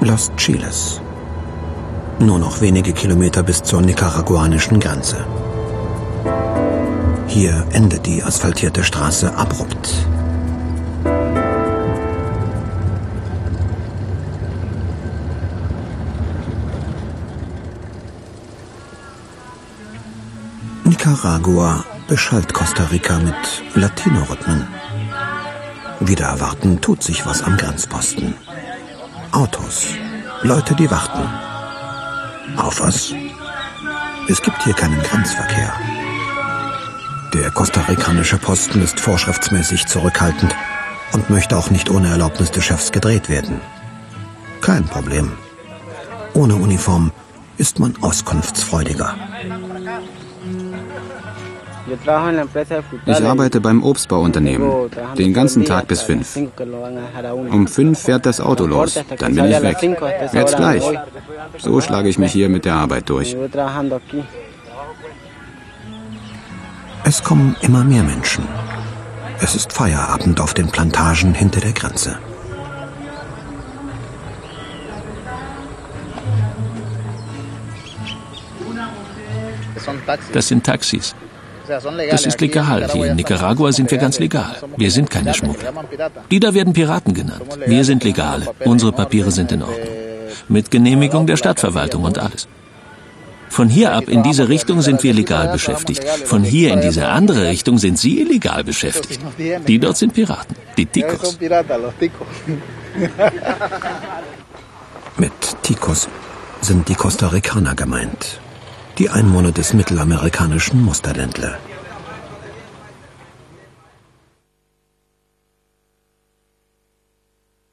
Los Chiles. Nur noch wenige Kilometer bis zur nicaraguanischen Grenze. Hier endet die asphaltierte Straße abrupt. Nicaragua beschallt Costa Rica mit Latino-Rhythmen. Wieder erwarten tut sich was am Grenzposten. Autos, Leute, die warten. Auf was? Es gibt hier keinen Grenzverkehr. Der kostarikanische Posten ist vorschriftsmäßig zurückhaltend und möchte auch nicht ohne Erlaubnis des Chefs gedreht werden. Kein Problem. Ohne Uniform ist man auskunftsfreudiger. Ich arbeite beim Obstbauunternehmen. Den ganzen Tag bis fünf. Um fünf fährt das Auto los. Dann bin ich weg. Jetzt gleich. So schlage ich mich hier mit der Arbeit durch. Es kommen immer mehr Menschen. Es ist Feierabend auf den Plantagen hinter der Grenze. Das sind Taxis. Das ist legal. Hier in Nicaragua sind wir ganz legal. Wir sind keine Schmuggler. Die da werden Piraten genannt. Wir sind Legale. Unsere Papiere sind in Ordnung. Mit Genehmigung der Stadtverwaltung und alles. Von hier ab in diese Richtung sind wir legal beschäftigt. Von hier in diese andere Richtung sind Sie illegal beschäftigt. Die dort sind Piraten, die Ticos. Mit Ticos sind die Costa Ricaner gemeint. Die Einwohner des mittelamerikanischen Musterländler.